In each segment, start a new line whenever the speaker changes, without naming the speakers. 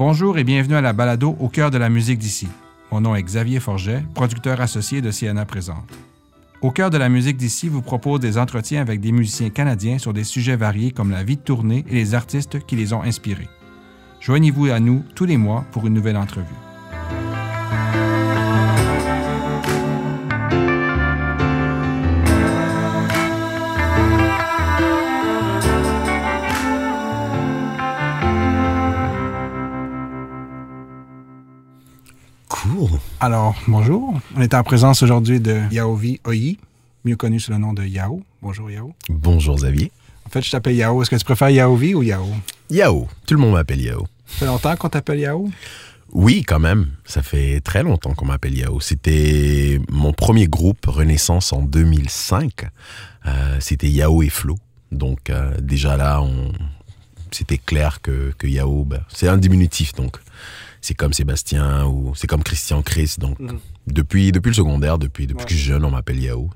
Bonjour et bienvenue à la balado au cœur de la musique d'ici. Mon nom est Xavier Forget, producteur associé de Siena Présente. Au cœur de la musique d'ici vous propose des entretiens avec des musiciens canadiens sur des sujets variés comme la vie de tournée et les artistes qui les ont inspirés. Joignez-vous à nous tous les mois pour une nouvelle entrevue. Alors, bonjour. On est en présence aujourd'hui de Yaovi Oyi, mieux connu sous le nom de Yao. Bonjour Yao.
Bonjour Xavier.
En fait, je t'appelle Yao. Est-ce que tu préfères Yaovi ou Yao?
Yao. Tout le monde m'appelle Yao.
Ça fait longtemps qu'on t'appelle Yao?
Oui, quand même. Ça fait très longtemps qu'on m'appelle Yao. C'était mon premier groupe Renaissance en 2005. Euh, C'était Yao et Flo. Donc euh, déjà là, on... c'était clair que, que Yao, ben, c'est un diminutif. Donc c'est comme Sébastien ou c'est comme Christian Chris. Donc
Mhm.
depuis, depuis le secondaire, depuis, depuis
Ouais.
que je suis jeune, on m'appelle Yao.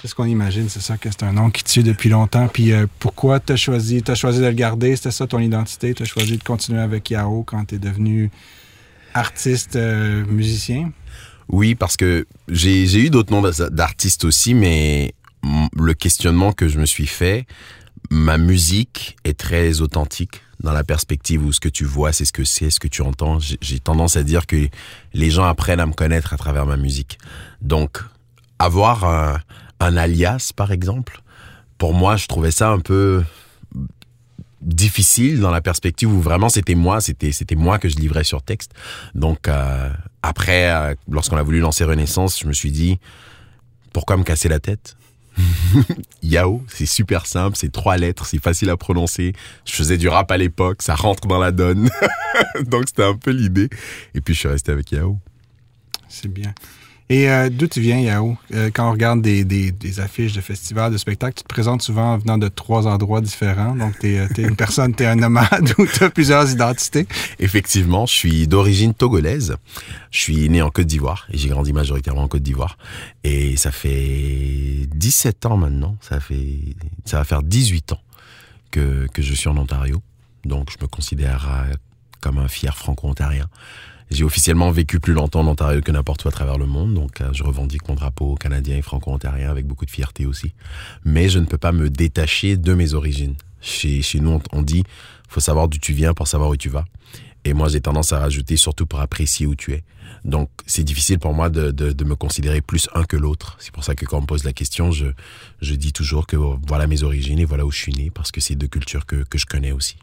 C'est ce qu'on imagine, c'est ça, que c'est un nom qui te suit depuis longtemps. Puis euh, pourquoi tu as choisi, t'as choisi de le garder? C'était ça ton identité? Tu as choisi de continuer avec Yao quand tu es devenu artiste, euh, musicien?
Oui, parce que j'ai j'ai eu d'autres noms d'artistes aussi, mais mm, le questionnement que je me suis fait, ma musique est très authentique dans la perspective où ce que tu vois, c'est ce que c'est, ce que tu entends. J'ai tendance à dire que les gens apprennent à me connaître à travers ma musique. Donc, avoir un, alias, par exemple, pour moi, je trouvais ça un peu difficile dans la perspective où vraiment c'était moi, c'était c'était moi que je livrais sur texte. Donc euh, après, euh, lorsqu'on a voulu lancer Renaissance, je me suis dit pourquoi me casser la tête? Yao, c'est super simple, c'est trois lettres, c'est facile à prononcer. Je faisais du rap à l'époque, ça rentre dans la donne. Donc c'était un peu l'idée. Et puis je suis resté avec Yao.
C'est bien. Et euh, d'où tu viens, Yao? Euh, quand on regarde des, des- des affiches de festivals, de spectacles, tu te présentes souvent en venant de trois endroits différents. Donc, tu es, une personne, tu es un nomade ou tu as plusieurs identités.
Effectivement, je suis d'origine togolaise. Je suis né en Côte d'Ivoire et j'ai grandi majoritairement en Côte d'Ivoire. Et ça fait 17 ans maintenant, ça fait ça va faire 18 ans que, que je suis en Ontario. Donc je me considère euh, comme un fier franco-ontarien. J'ai officiellement vécu plus longtemps en Ontario que n'importe où à travers le monde, donc euh, je revendique mon drapeau canadien et franco-ontarien avec beaucoup de fierté aussi. Mais je ne peux pas me détacher de mes origines. Chez, chez nous, on, dit, faut savoir d'où tu viens pour savoir où tu vas. Et moi, j'ai tendance à rajouter surtout pour apprécier où tu es. Donc, c'est difficile pour moi de, de, de me considérer plus un que l'autre. C'est pour ça que quand on me pose la question, je, je dis toujours que voilà mes origines et voilà où je suis né, parce que c'est deux cultures que, que je connais aussi.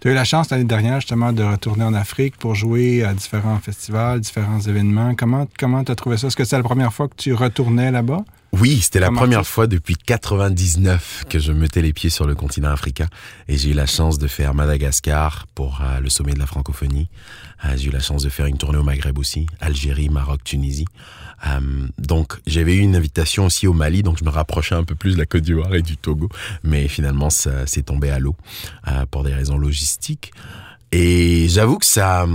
Tu as eu la chance l'année dernière justement de retourner en Afrique pour jouer à différents festivals, différents événements. Comment comment tu as trouvé ça? Est-ce que c'est la première fois que tu retournais là-bas?
Oui, c'était la première fois depuis 99 que je mettais les pieds sur le continent africain et j'ai eu la chance de faire Madagascar pour euh, le sommet de la francophonie. Euh, j'ai eu la chance de faire une tournée au Maghreb aussi, Algérie, Maroc, Tunisie. Euh, donc j'avais eu une invitation aussi au Mali, donc je me rapprochais un peu plus de la Côte d'Ivoire et du Togo, mais finalement ça s'est tombé à l'eau pour des raisons logistiques. Et j'avoue que ça,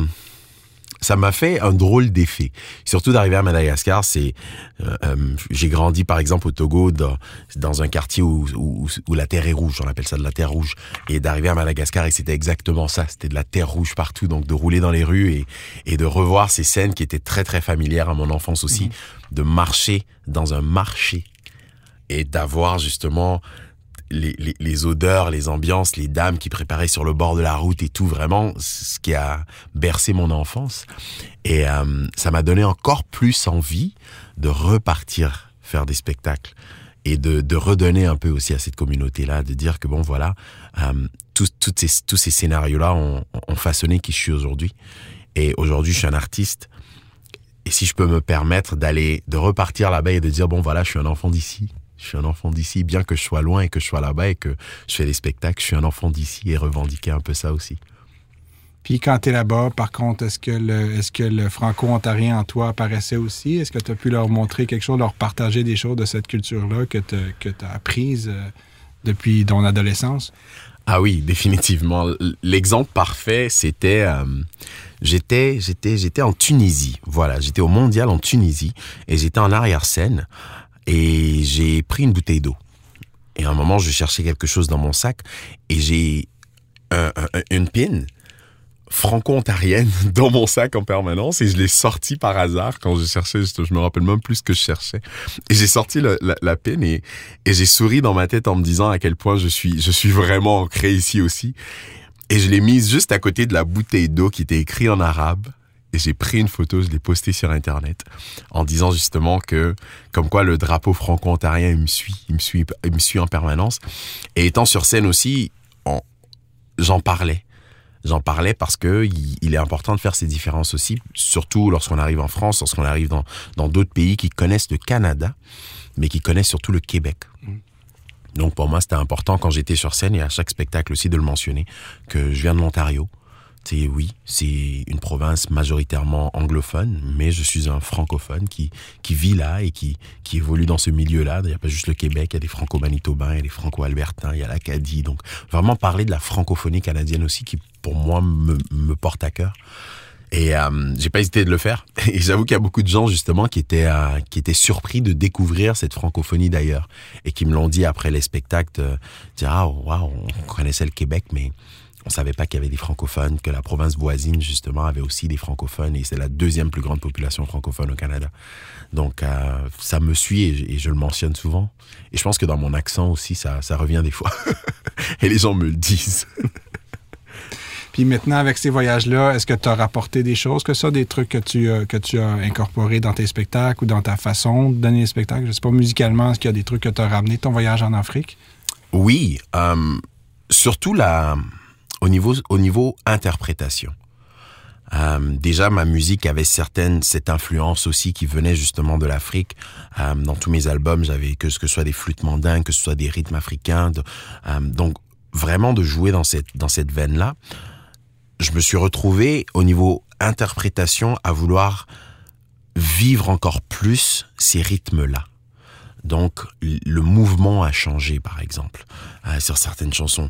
ça m'a fait un drôle d'effet. Surtout d'arriver à Madagascar, c'est, euh, euh, j'ai grandi par exemple au Togo dans, dans un quartier où, où, où la terre est rouge, on appelle ça de la terre rouge, et d'arriver à Madagascar et c'était exactement ça, c'était de la terre rouge partout, donc de rouler dans les rues et, et de revoir ces scènes qui étaient très très familières à mon enfance aussi, de marcher dans un marché et d'avoir justement les, les, les odeurs, les ambiances, les dames qui préparaient sur le bord de la route et tout, vraiment, ce qui a bercé mon enfance. Et euh, ça m'a donné encore plus envie de repartir faire des spectacles et de, de redonner un peu aussi à cette communauté-là, de dire que bon, voilà, euh, tous, ces, tous ces scénarios-là ont, ont façonné qui je suis aujourd'hui. Et aujourd'hui, je suis un artiste. Et si je peux me permettre d'aller, de repartir là-bas et de dire, bon, voilà, je suis un enfant d'ici. Je suis un enfant d'ici, bien que je sois loin et que je sois là-bas et que je fais des spectacles, je suis un enfant d'ici et revendiquer un peu ça aussi.
Puis quand tu es là-bas, par contre, est-ce que le, est-ce que le franco-ontarien en toi apparaissait aussi? Est-ce que tu as pu leur montrer quelque chose, leur partager des choses de cette culture-là que tu que as apprises euh, depuis ton adolescence?
Ah oui, définitivement. L'exemple parfait, c'était euh, j'étais j'étais j'étais en Tunisie. Voilà, j'étais au mondial en Tunisie et j'étais en arrière-scène et j'ai pris une bouteille d'eau. Et à un moment, je cherchais quelque chose dans mon sac et j'ai une pin franco-ontarienne dans mon sac en permanence et je l'ai sorti par hasard quand je cherchais, je, me rappelle même plus ce que je cherchais. Et j'ai sorti la, la, peine et, et j'ai souri dans ma tête en me disant à quel point je suis, je suis vraiment ancré ici aussi. Et je l'ai mise juste à côté de la bouteille d'eau qui était écrite en arabe. Et j'ai pris une photo, je l'ai postée sur Internet en disant justement que, comme quoi le drapeau franco-ontarien, il me suit, il me suit, il me suit en permanence. Et étant sur scène aussi, j'en parlais J'en parlais parce que il, est important de faire ces différences aussi, surtout lorsqu'on arrive en France, lorsqu'on arrive dans dans d'autres pays qui connaissent le Canada, mais qui connaissent surtout le Québec. Mm. Donc pour moi, c'était important quand j'étais sur scène et à chaque spectacle aussi de le mentionner que je viens de l'Ontario, c'est oui, c'est une province majoritairement anglophone, mais je suis un francophone qui, qui vit là et qui, qui évolue dans ce milieu-là. Il n'y a pas juste le Québec, il y a des franco-manitobains, il y a des franco-albertains, il y a l'Acadie. Donc vraiment parler de la francophonie canadienne aussi qui pour moi me, me porte à cœur. Et euh, j'ai pas hésité de le faire. Et j'avoue qu'il y a beaucoup de gens justement qui étaient euh, qui étaient surpris de découvrir cette francophonie d'ailleurs et qui me l'ont dit après les spectacles, dire ah on connaissait le Québec mais on savait pas qu'il y avait des francophones, que la province voisine, justement, avait aussi des francophones et c'est la deuxième plus grande population francophone au Canada. Donc, euh, ça me suit et, je le mentionne souvent. Et je pense que dans mon accent aussi, ça, ça revient des fois. et les gens me le disent.
Puis maintenant, avec ces voyages-là, est-ce que tu as rapporté des choses que ça, des trucs que tu, euh, que tu as incorporés dans tes spectacles ou dans ta façon de donner les spectacles? Je sais pas, musicalement, est-ce qu'il y a des trucs que tu as ramenés de ton voyage en Afrique?
Oui. Euh, surtout la au niveau, au niveau interprétation. Euh, déjà, ma musique avait certaine cette influence aussi qui venait justement de l'Afrique. Euh, dans tous mes albums, j'avais que ce que soit des flûtes mandingues, que ce soit des rythmes africains. Euh, donc, vraiment de jouer dans cette dans cette veine là. Je me suis retrouvé au niveau interprétation à vouloir vivre encore plus ces rythmes là. Donc le mouvement a changé, par exemple, sur certaines chansons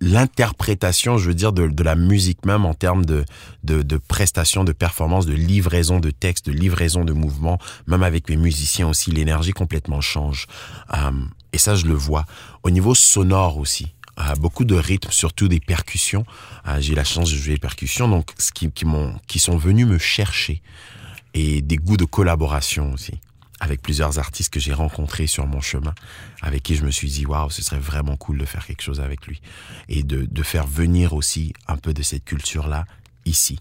l'interprétation, je veux dire, de, la musique même en termes de, de, de prestation, de performance, de livraison de texte, de livraison de mouvement, même avec mes musiciens aussi, l'énergie complètement change. Euh, et ça, je le vois. Au niveau sonore aussi, euh, beaucoup de rythmes, surtout des percussions. Euh, j'ai la chance de jouer les percussions, donc ce qui, qui, qui sont venus me chercher. Et des goûts de collaboration aussi avec plusieurs artistes que j'ai rencontrés sur mon chemin, avec qui je me suis dit, waouh, ce serait vraiment cool de faire quelque chose avec lui. Et de, de faire venir aussi un peu de cette culture-là ici.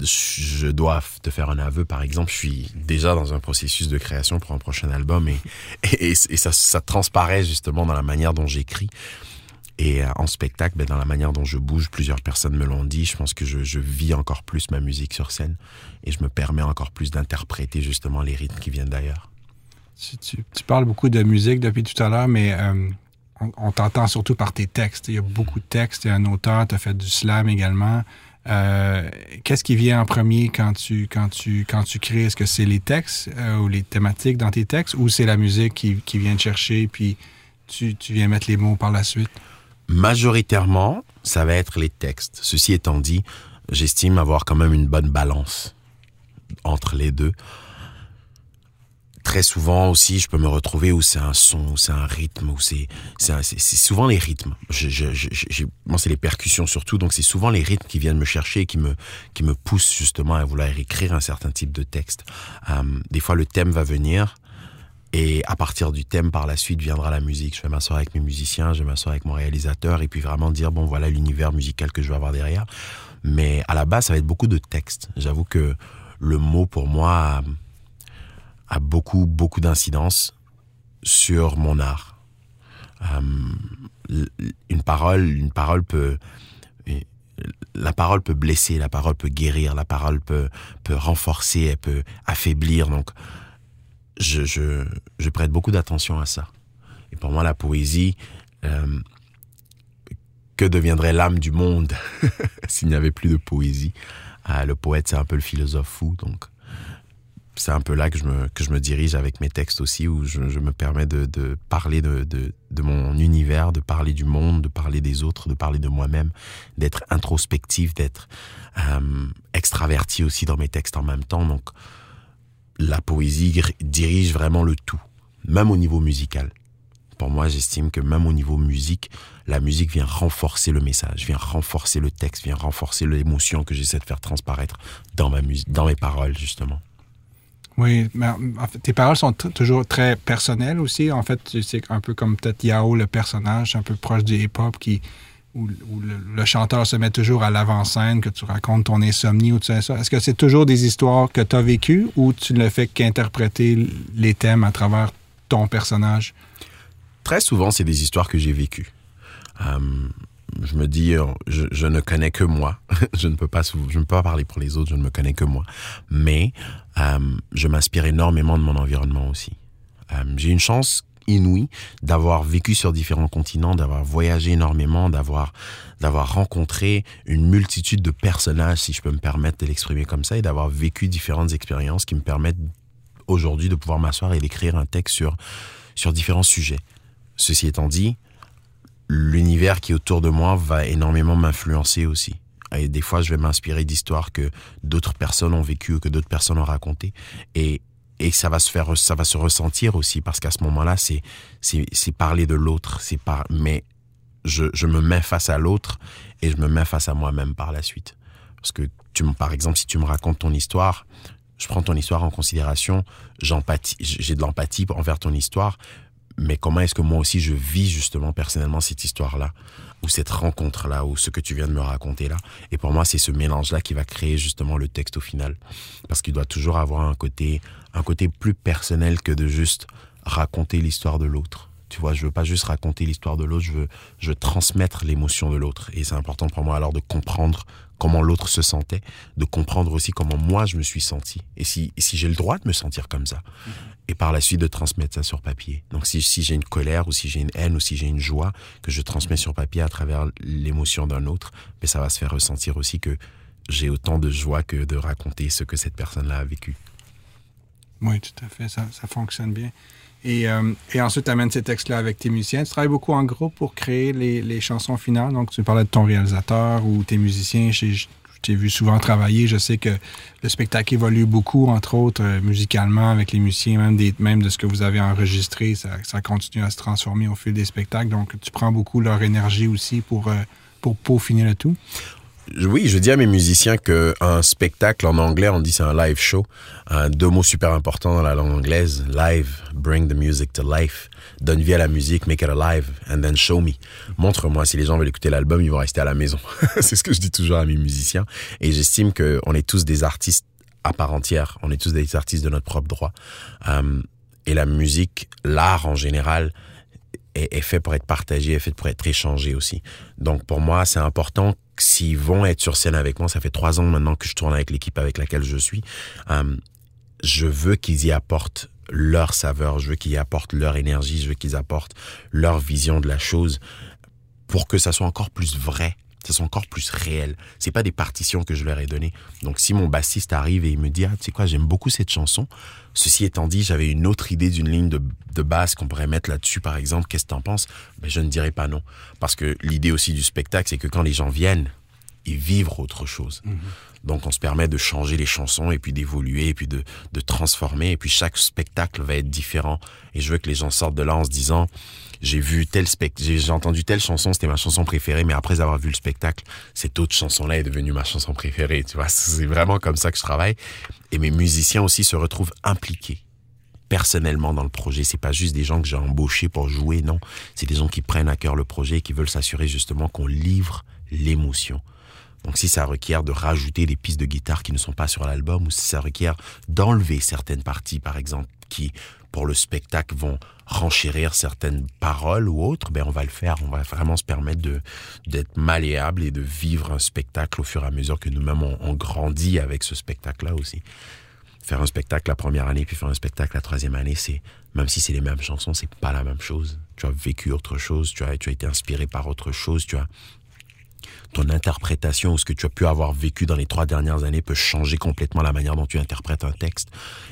Je dois te faire un aveu, par exemple, je suis déjà dans un processus de création pour un prochain album et, et, ça, ça transparaît justement dans la manière dont j'écris. Et euh, en spectacle, ben, dans la manière dont je bouge, plusieurs personnes me l'ont dit, je pense que je, vis encore plus ma musique sur scène et je me permets encore plus d'interpréter justement les rythmes qui viennent d'ailleurs.
Tu, tu, tu, parles beaucoup de musique depuis tout à l'heure, mais euh, on, t'entend surtout par tes textes. Il y a beaucoup de textes. Y a un auteur, tu as fait du slam également. Euh, Qu'est-ce qui vient en premier quand tu, quand tu, quand tu crées? Est-ce que c'est les textes ou les thématiques dans tes textes ou c'est la musique qui, qui vient te chercher puis tu, tu viens mettre les mots par la suite?
Majoritairement, ça va être les textes. Ceci étant dit, j'estime avoir quand même une bonne balance entre les deux. Très souvent aussi, je peux me retrouver où c'est un son, où c'est un rythme, où c'est c'est souvent les rythmes. Je, je, je, moi, c'est les percussions surtout, donc c'est souvent les rythmes qui viennent me chercher, qui me qui me poussent justement à vouloir écrire un certain type de texte. Euh, des fois, le thème va venir, et à partir du thème, par la suite, viendra la musique. Je vais m'asseoir avec mes musiciens, je vais m'asseoir avec mon réalisateur et puis vraiment dire, bon, voilà l'univers musical que je vais avoir derrière. Mais à la base, ça va être beaucoup de textes. J'avoue que le mot, pour moi, a, beaucoup, beaucoup d'incidence sur mon art. Euh, une parole, une parole peut, la parole peut blesser, la parole peut guérir, la parole peut, peut renforcer, elle peut affaiblir. Donc, je, prête beaucoup d'attention à ça. Et pour moi, la poésie, euh, que deviendrait l'âme du monde s'il n'y avait plus de poésie? Ah, Le poète, c'est un peu le philosophe fou, donc c'est un peu là que je, me, que je me dirige avec mes textes aussi, où je, me permets de, parler de, mon univers, de parler du monde, de parler des autres, de parler de moi-même, d'être introspectif, d'être euh, extraverti aussi dans mes textes en même temps. Donc la poésie dirige vraiment le tout, même au niveau musical. Pour moi, j'estime que même au niveau musique, la musique vient renforcer le message, vient renforcer le texte, vient renforcer l'émotion que j'essaie de faire transparaître dans, ma dans mes paroles, justement.
Oui, mais tes paroles sont toujours très personnelles aussi. En fait, c'est un peu comme peut-être Yao, le personnage, un peu proche du hip-hop, qui, où, le, chanteur se met toujours à l'avant-scène, que tu racontes ton insomnie ou tout ça. Est-ce que c'est toujours des histoires que tu as vécues ou tu ne fais qu'interpréter les thèmes à travers ton personnage?
Très souvent, c'est des histoires que j'ai vécues. Euh, je me dis, euh, je, ne connais que moi. je ne peux pas, je ne peux pas parler pour les autres. Je ne me connais que moi. Mais euh, je m'inspire énormément de mon environnement aussi. J'ai une chance inouïe d'avoir vécu sur différents continents, d'avoir voyagé énormément, d'avoir d'avoir rencontré une multitude de personnages, si je peux me permettre de l'exprimer comme ça, et d'avoir vécu différentes expériences qui me permettent aujourd'hui de pouvoir m'asseoir et d'écrire un texte sur sur différents sujets. Ceci étant dit, l'univers qui est autour de moi va énormément m'influencer aussi. Et des fois, je vais m'inspirer d'histoires que d'autres personnes ont vécues ou que d'autres personnes ont racontées. Et, et ça va se faire, ça va se ressentir aussi parce qu'à ce moment-là, c'est, c'est, parler de l'autre. C'est par, mais je, je me mets face à l'autre et je me mets face à moi-même par la suite. Parce que tu par exemple, si tu me racontes ton histoire, je prends ton histoire en considération, j'ai de l'empathie envers ton histoire, mais comment est-ce que moi aussi je vis justement personnellement cette histoire-là, ou cette rencontre-là, ou ce que tu viens de me raconter là. Et pour moi, c'est ce mélange-là qui va créer justement le texte au final. Parce qu'il doit toujours avoir un côté, un côté plus personnel que de juste raconter l'histoire de l'autre. Tu vois, je veux pas juste raconter l'histoire de l'autre, je veux, je veux transmettre l'émotion de l'autre. Et c'est important pour moi alors de comprendre comment l'autre se sentait, de comprendre aussi comment moi je me suis senti. Et si, si j'ai le droit de me sentir comme ça. Et par la suite de transmettre ça sur papier. Donc si, si j'ai une colère ou si j'ai une haine ou si j'ai une joie que je transmets sur papier à travers l'émotion d'un autre, mais ça va se faire ressentir aussi que j'ai autant de joie que de raconter ce que cette personne-là a vécu.
Oui, tout à fait, ça, ça fonctionne bien. Et, euh, et, ensuite, tu amènes ces textes-là avec tes musiciens. Tu travailles beaucoup en groupe pour créer les, les, chansons finales. Donc, tu parlais de ton réalisateur ou tes musiciens. Je t'ai vu souvent travailler. Je sais que le spectacle évolue beaucoup, entre autres, euh, musicalement, avec les musiciens, même, des, même de ce que vous avez enregistré. Ça, continue à se transformer au fil des spectacles. Donc, tu prends beaucoup leur énergie aussi pour, euh, pour peaufiner le tout
oui, je dis à mes musiciens qu'un spectacle en anglais, on dit c'est un live show. Deux mots super importants dans la langue anglaise. Live, bring the music to life. Donne vie à la musique, make it alive, and then show me. Montre-moi. Si les gens veulent écouter l'album, ils vont rester à la maison. c'est ce que je dis toujours à mes musiciens. Et j'estime qu'on est tous des artistes à part entière. On est tous des artistes de notre propre droit. Euh, et la musique, l'art en général, est, est, fait pour être partagé, est fait pour être échangé aussi. Donc pour moi, c'est important s'ils vont être sur scène avec moi, ça fait trois ans maintenant que je tourne avec l'équipe avec laquelle je suis, euh, je veux qu'ils y apportent leur saveur, je veux qu'ils y apportent leur énergie, je veux qu'ils apportent leur vision de la chose pour que ça soit encore plus vrai, ça soit encore plus réel. C'est pas des partitions que je leur ai données. Donc si mon bassiste arrive et il me dit ah tu sais quoi j'aime beaucoup cette chanson. Ceci étant dit j'avais une autre idée d'une ligne de, de basse qu'on pourrait mettre là-dessus par exemple. Qu'est-ce que t'en penses? Ben je ne dirais pas non parce que l'idée aussi du spectacle c'est que quand les gens viennent ils vivent autre chose. Mhm. Donc on se permet de changer les chansons et puis d'évoluer et puis de, de transformer et puis chaque spectacle va être différent et je veux que les gens sortent de là en se disant j'ai vu tel spectacle, j'ai entendu telle chanson, c'était ma chanson préférée, mais après avoir vu le spectacle, cette autre chanson-là est devenue ma chanson préférée. Tu vois, c'est vraiment comme ça que je travaille. Et mes musiciens aussi se retrouvent impliqués personnellement dans le projet. C'est pas juste des gens que j'ai embauchés pour jouer, non. C'est des gens qui prennent à cœur le projet et qui veulent s'assurer justement qu'on livre l'émotion. Donc si ça requiert de rajouter des pistes de guitare qui ne sont pas sur l'album ou si ça requiert d'enlever certaines parties par exemple qui pour le spectacle vont renchérir certaines paroles ou autres, ben on va le faire. On va vraiment se permettre de d'être malléable et de vivre un spectacle au fur et à mesure que nous-mêmes on, grandit avec ce spectacle-là aussi. faire un spectacle la première année puis faire un spectacle la troisième année, c'est même si c'est les mêmes chansons, c'est pas la même chose. Tu as vécu autre chose, tu as, tu as été inspiré par autre chose, tu as ton interprétation ou ce que tu as pu avoir vécu dans les trois dernières années peut changer complètement la manière dont tu interprètes un texte.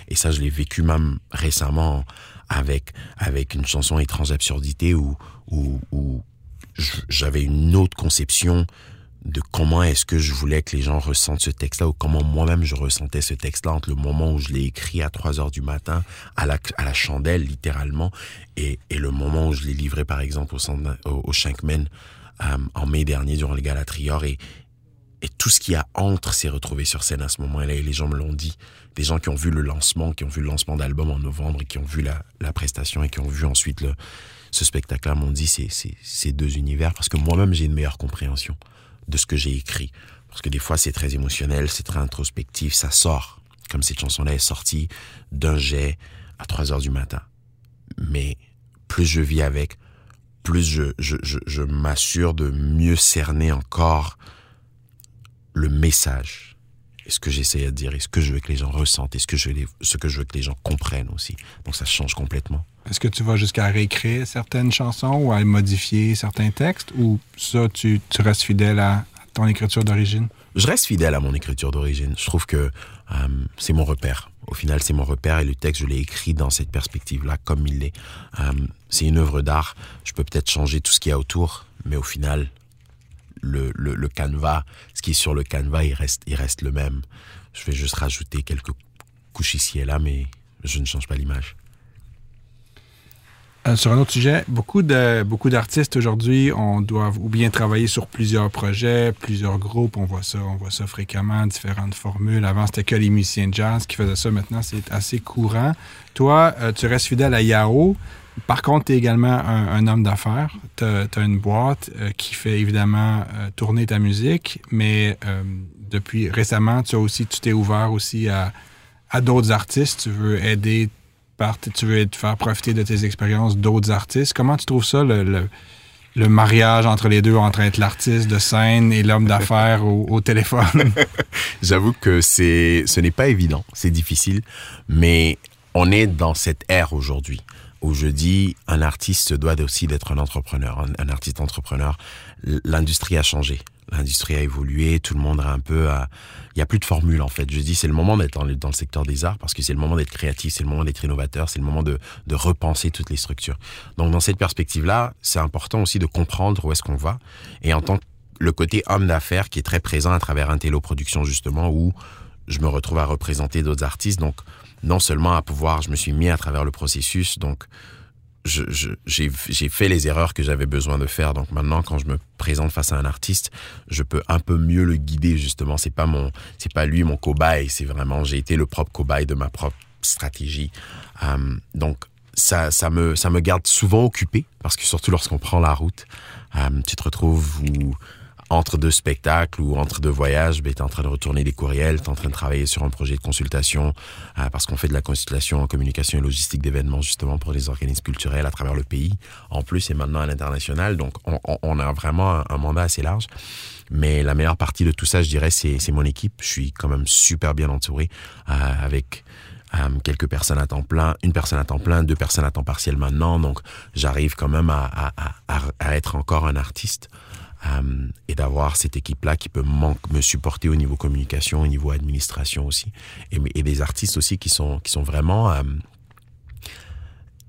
Et ça, je l'ai vécu même récemment avec, avec une chanson Étrange Absurdité où, où, j'avais une autre conception de comment est-ce que je voulais que les gens ressentent ce texte-là ou comment moi-même je ressentais ce texte-là entre le moment où je l'ai écrit à 3 heures du matin à la, à la chandelle littéralement et, et le moment où je l'ai livré par exemple au, au, au Shankman euh, en mai dernier durant les Galas Trior et, tout ce qui a entre s'est retrouvé sur scène à ce moment-là et les gens me l'ont dit. Des gens qui ont vu le lancement, qui ont vu le lancement d'album en novembre et qui ont vu la, prestation et qui ont vu ensuite le, ce spectacle-là m'ont dit c'est ces deux univers parce que moi-même j'ai une meilleure compréhension de ce que j'ai écrit. Parce que des fois, c'est très émotionnel, c'est très introspectif, ça sort. Comme cette chanson-là est sortie d'un jet à 3 heures du matin. Mais plus je vis avec, plus je, je, je, je m'assure de mieux cerner encore le message et ce que j'essaie de dire, et ce que je veux que les gens ressentent, et ce que je, ce que je veux que les gens comprennent aussi. Donc ça change complètement.
Est-ce que tu vas jusqu'à réécrire certaines chansons ou à modifier certains textes, ou ça, tu, tu restes fidèle à ton écriture d'origine?
Je reste fidèle à mon écriture d'origine. Je trouve que euh, c'est mon repère. Au final, c'est mon repère et le texte, je l'ai écrit dans cette perspective-là, comme il l'est. Euh, c'est une œuvre d'art. Je peux peut-être changer tout ce qu'il y a autour, mais au final, le, le, le, canevas, ce qui est sur le canevas, il reste, il reste le même. Je vais juste rajouter quelques couches ici et là, mais je ne change pas l'image.
Euh, sur un autre sujet, beaucoup de beaucoup d'artistes aujourd'hui, on doit ou bien travailler sur plusieurs projets, plusieurs groupes. On voit ça, on voit ça fréquemment, différentes formules. Avant, c'était que les musiciens de jazz qui faisaient ça. Maintenant, c'est assez courant. Toi, euh, tu restes fidèle à Yao. Par contre, tu es également un, homme d'affaires. Tu as, une boîte euh, qui fait évidemment tourner ta musique, mais depuis récemment, tu as aussi, tu t'es ouvert aussi à, à d'autres artistes. Tu veux aider, tu veux te faire profiter de tes expériences d'autres artistes. Comment tu trouves ça, le, mariage entre les deux, entre être l'artiste de scène et l'homme d'affaires au, téléphone?
J'avoue que c'est, ce n'est pas évident, c'est difficile, mais on est dans cette ère aujourd'hui où je dis un artiste doit aussi d'être un entrepreneur, un, un artiste entrepreneur. L'industrie a changé, l'industrie a évolué, tout le monde a un peu, à... il y a plus de formule en fait. Je dis c'est le moment d'être dans, le secteur des arts parce que c'est le moment d'être créatif, c'est le moment d'être innovateur, c'est le moment de, repenser toutes les structures. Donc dans cette perspective-là, c'est important aussi de comprendre où est-ce qu'on va et en tant que le côté homme d'affaires qui est très présent à travers Intello Production justement où je me retrouve à représenter d'autres artistes. Donc non seulement à pouvoir, je me suis mis à travers le processus, donc j'ai fait les erreurs que j'avais besoin de faire. Donc maintenant, quand je me présente face à un artiste, je peux un peu mieux le guider justement. C'est pas mon, c'est pas lui mon cobaye. C'est vraiment, j'ai été le propre cobaye de ma propre stratégie. Um, donc ça, ça me, ça me garde souvent occupé parce que surtout lorsqu'on prend la route, um, tu te retrouves où entre deux spectacles ou entre deux voyages, ben, tu es en train de retourner des courriels, tu es en train de travailler sur un projet de consultation, euh, parce qu'on fait de la consultation en communication et logistique d'événements justement pour les organismes culturels à travers le pays, en plus et maintenant à l'international. Donc on, on, a vraiment un, mandat assez large. Mais la meilleure partie de tout ça, je dirais, c'est mon équipe. Je suis quand même super bien entouré euh, avec euh, quelques personnes à temps plein, une personne à temps plein, deux personnes à temps partiel maintenant. Donc j'arrive quand même à, à, à, à être encore un artiste. Euh, et d'avoir cette équipe-là qui peut me supporter au niveau communication, au niveau administration aussi, et, des artistes aussi qui sont, qui sont vraiment euh,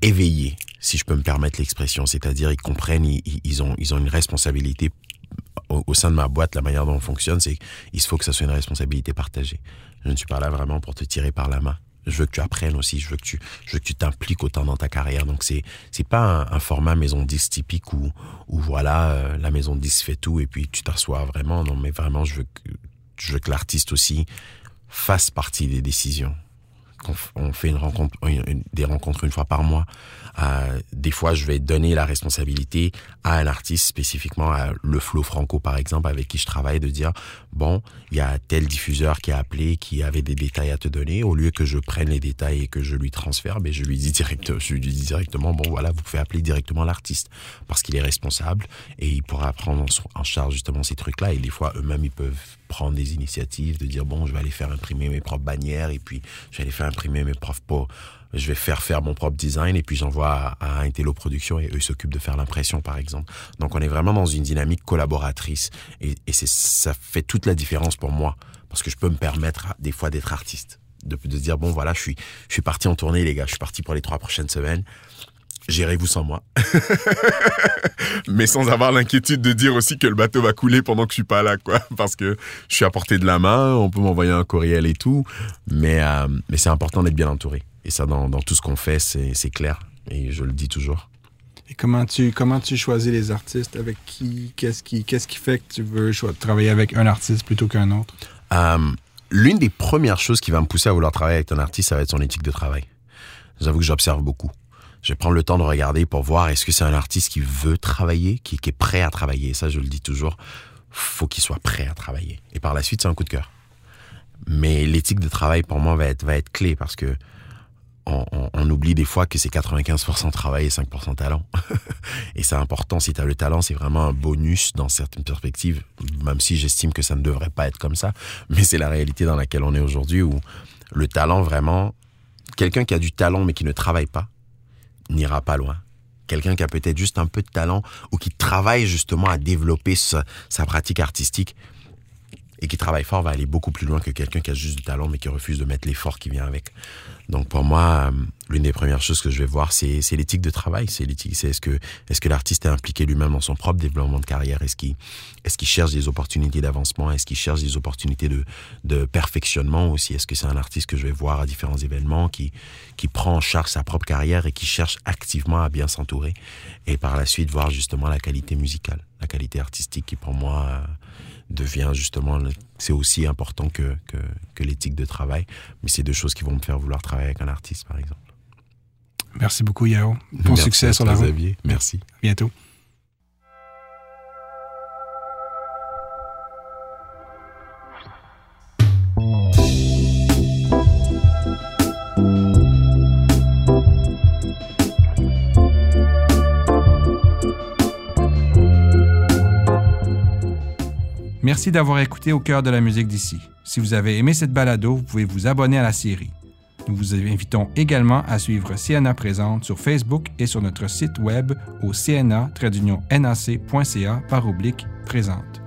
éveillés, si je peux me permettre l'expression, c'est-à-dire ils comprennent, ils, ont, ils ont une responsabilité au, au, sein de ma boîte, la manière dont on fonctionne, c'est qu'il faut que ça soit une responsabilité partagée. Je ne suis pas là vraiment pour te tirer par la main je veux que tu apprennes aussi, je veux que tu, je veux que tu t'impliques autant dans ta carrière. Donc c'est, c'est pas un, format maison 10 typique où, où voilà, euh, la maison 10 fait tout et puis tu t'assois vraiment. Non, mais vraiment, je veux que, je veux que l'artiste aussi fasse partie des décisions. On fait une rencontre, des rencontres une fois par mois. Euh, des fois, je vais donner la responsabilité à un artiste, spécifiquement à Le Flow Franco, par exemple, avec qui je travaille, de dire, bon, il y a tel diffuseur qui a appelé, qui avait des détails à te donner. Au lieu que je prenne les détails et que je lui transfère, mais ben, je lui dis direct, je lui dis directement, bon, voilà, vous pouvez appeler directement l'artiste parce qu'il est responsable et il pourra prendre en charge justement ces trucs-là. Et des fois, eux-mêmes, ils peuvent prendre des initiatives, de dire bon, je vais aller faire imprimer mes propres bannières et puis je vais aller faire imprimer mes propres pots. Je vais faire faire mon propre design et puis j'envoie à, Intello Production et eux s'occupent de faire l'impression, par exemple. Donc, on est vraiment dans une dynamique collaboratrice et, ça fait toute la différence pour moi parce que je peux me permettre des fois d'être artiste. De, de dire bon voilà je suis je suis parti en tournée les gars je suis parti pour les trois prochaines semaines gérez-vous sans moi. Mais sans avoir l'inquiétude de dire aussi que le bateau va couler pendant que je suis pas là, quoi. Parce que je suis à portée de la main, on peut m'envoyer un courriel et tout. Mais, euh, mais c'est important d'être bien entouré. Et ça, dans, dans tout ce qu'on fait, c'est clair. Et je le dis toujours.
Et comment tu, comment tu choisis les artistes? Avec qui? Qu'est-ce qui, qu'est-ce qui fait que tu veux travailler avec un artiste plutôt qu'un autre?
Euh, L'une des premières choses qui va me pousser à vouloir travailler avec un artiste, ça va être son éthique de travail. J'avoue que j'observe beaucoup je vais prendre le temps de regarder pour voir est-ce que c'est un artiste qui veut travailler, qui, est prêt à travailler? Ça, je le dis toujours, faut qu'il soit prêt à travailler. Et par la suite, c'est un coup de cœur. Mais l'éthique de travail, pour moi, va être, va être clé parce que on, oublie des fois que c'est 95% travail et 5% talent. et c'est important, si tu as le talent, c'est vraiment un bonus dans certaines perspectives, même si j'estime que ça ne devrait pas être comme ça. Mais c'est la réalité dans laquelle on est aujourd'hui où le talent, vraiment, quelqu'un qui a du talent mais qui ne travaille pas, n'ira pas loin. Quelqu'un qui a peut-être juste un peu de talent ou qui travaille justement à développer sa, sa pratique artistique et qui travaille fort va aller beaucoup plus loin que quelqu'un qui a juste du talent mais qui refuse de mettre l'effort qui vient avec. Donc pour moi, euh, l'une des premières choses que je vais voir, c'est l'éthique de travail. C'est l'éthique, c'est est-ce que est-ce que l'artiste est impliqué lui-même dans son propre développement de carrière? Est-ce qu'il est-ce qu'il cherche des opportunités d'avancement? Est-ce qu'il cherche des opportunités de de perfectionnement aussi? Est-ce que c'est un artiste que je vais voir à différents événements qui qui prend en charge sa propre carrière et qui cherche activement à bien s'entourer? Et par la suite voir justement la qualité musicale, la qualité artistique qui pour moi euh, devient justement, c'est aussi important que, que, que l'éthique de travail. Mais c'est deux choses qui vont me faire vouloir travailler avec un artiste, par exemple.
Merci beaucoup, Yao. Bon succès sur la route.
Merci.
À bientôt. Merci d'avoir écouté Au cœur de la musique d'ici. Si vous avez aimé cette balado, vous pouvez vous abonner à la série. Nous vous invitons également à suivre CNA Présente sur Facebook et sur notre site web au cna-nac.ca par oblique présente.